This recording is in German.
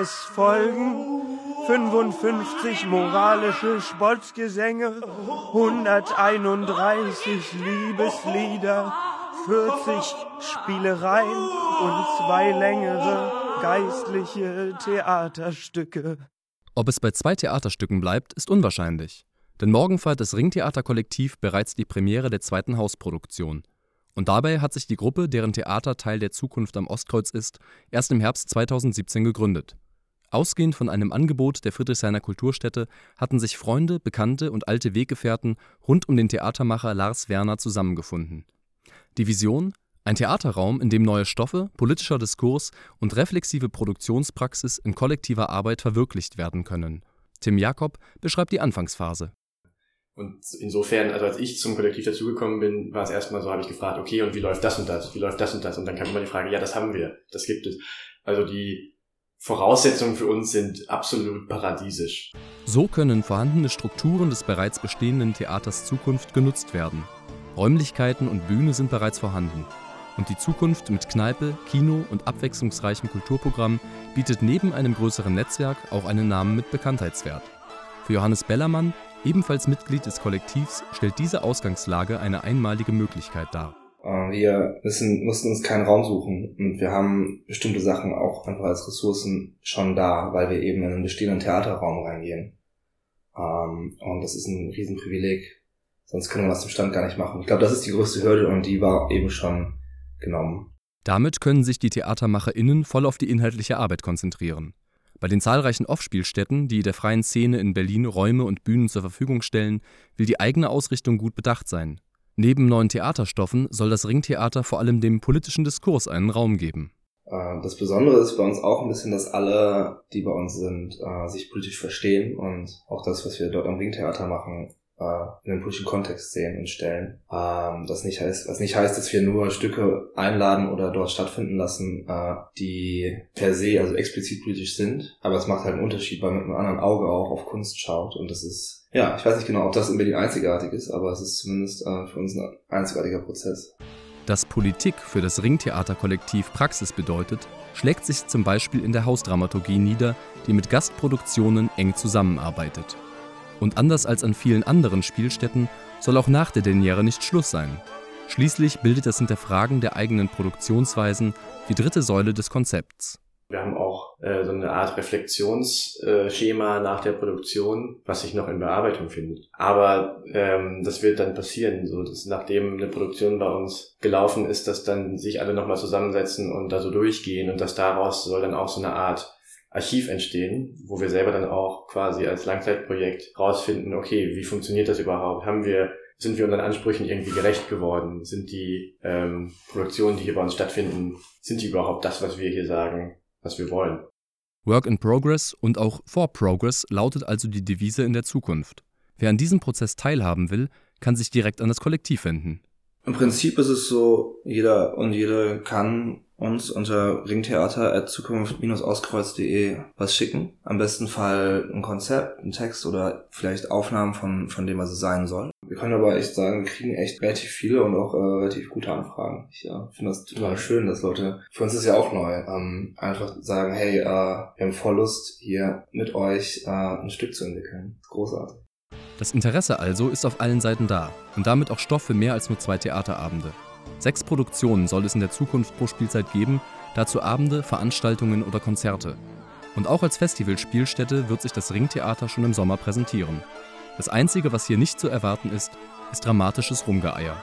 Es folgen 55 moralische Spottgesänge, 131 Liebeslieder, 40 Spielereien und zwei längere geistliche Theaterstücke. Ob es bei zwei Theaterstücken bleibt, ist unwahrscheinlich. Denn morgen feiert das Ringtheater-Kollektiv bereits die Premiere der zweiten Hausproduktion. Und dabei hat sich die Gruppe, deren Theater Teil der Zukunft am Ostkreuz ist, erst im Herbst 2017 gegründet. Ausgehend von einem Angebot der Friedrichshainer Kulturstätte hatten sich Freunde, Bekannte und alte Weggefährten rund um den Theatermacher Lars Werner zusammengefunden. Die Vision? Ein Theaterraum, in dem neue Stoffe, politischer Diskurs und reflexive Produktionspraxis in kollektiver Arbeit verwirklicht werden können. Tim Jakob beschreibt die Anfangsphase. Und insofern, also als ich zum Kollektiv dazugekommen bin, war es erstmal so, habe ich gefragt, okay, und wie läuft das und das? Wie läuft das und das? Und dann kam immer die Frage, ja, das haben wir, das gibt es. Also die Voraussetzungen für uns sind absolut paradiesisch. So können vorhandene Strukturen des bereits bestehenden Theaters Zukunft genutzt werden. Räumlichkeiten und Bühne sind bereits vorhanden. Und die Zukunft mit Kneipe, Kino und abwechslungsreichem Kulturprogramm bietet neben einem größeren Netzwerk auch einen Namen mit Bekanntheitswert. Für Johannes Bellermann, ebenfalls Mitglied des Kollektivs, stellt diese Ausgangslage eine einmalige Möglichkeit dar. Äh, wir müssen, mussten uns keinen Raum suchen und wir haben bestimmte Sachen auch einfach als Ressourcen schon da, weil wir eben in einen bestehenden Theaterraum reingehen. Ähm, und das ist ein Riesenprivileg. Sonst können wir das im Stand gar nicht machen. Ich glaube, das ist die größte Hürde und die war eben schon genommen. Damit können sich die TheatermacherInnen voll auf die inhaltliche Arbeit konzentrieren. Bei den zahlreichen Off-Spielstätten, die der freien Szene in Berlin Räume und Bühnen zur Verfügung stellen, will die eigene Ausrichtung gut bedacht sein. Neben neuen Theaterstoffen soll das Ringtheater vor allem dem politischen Diskurs einen Raum geben. Äh, das Besondere ist bei uns auch ein bisschen, dass alle, die bei uns sind, äh, sich politisch verstehen und auch das, was wir dort am Ringtheater machen, in den politischen Kontext sehen und stellen. Ähm, das nicht heißt, was nicht heißt, dass wir nur Stücke einladen oder dort stattfinden lassen, die per se also explizit politisch sind. Aber es macht halt einen Unterschied, weil man mit einem anderen Auge auch auf Kunst schaut und das ist ja, ich weiß nicht genau, ob das in Berlin einzigartig ist, aber es ist zumindest äh, für uns ein einzigartiger Prozess. Dass Politik für das Ringtheaterkollektiv Praxis bedeutet, schlägt sich zum Beispiel in der Hausdramaturgie nieder, die mit Gastproduktionen eng zusammenarbeitet. Und anders als an vielen anderen Spielstätten soll auch nach der Deniere nicht Schluss sein. Schließlich bildet das Hinterfragen der eigenen Produktionsweisen die dritte Säule des Konzepts. Wir haben auch äh, so eine Art Reflexionsschema äh, nach der Produktion, was sich noch in Bearbeitung findet. Aber ähm, das wird dann passieren, so dass nachdem eine Produktion bei uns gelaufen ist, dass dann sich alle nochmal zusammensetzen und da so durchgehen und dass daraus soll dann auch so eine Art Archiv entstehen, wo wir selber dann auch quasi als Langzeitprojekt rausfinden, okay, wie funktioniert das überhaupt? Haben wir sind wir unseren Ansprüchen irgendwie gerecht geworden? Sind die ähm, Produktionen, die hier bei uns stattfinden, sind die überhaupt das, was wir hier sagen? was wir wollen. Work in Progress und auch For Progress lautet also die Devise in der Zukunft. Wer an diesem Prozess teilhaben will, kann sich direkt an das Kollektiv wenden. Im Prinzip ist es so, jeder und jede kann uns unter ringtheater.zukunft-auskreuz.de was schicken. Am besten Fall ein Konzept, ein Text oder vielleicht Aufnahmen von, von dem, was es sein soll. Wir können aber echt sagen, wir kriegen echt relativ viele und auch äh, relativ gute Anfragen. Ich ja, finde das total schön, dass Leute, für uns ist ja auch neu, ähm, einfach sagen, hey, äh, wir haben voll Lust, hier mit euch äh, ein Stück zu entwickeln. Großartig. Das Interesse also ist auf allen Seiten da und damit auch Stoff für mehr als nur zwei Theaterabende. Sechs Produktionen soll es in der Zukunft pro Spielzeit geben, dazu Abende, Veranstaltungen oder Konzerte. Und auch als Festivalspielstätte wird sich das Ringtheater schon im Sommer präsentieren. Das Einzige, was hier nicht zu erwarten ist, ist dramatisches Rumgeeier.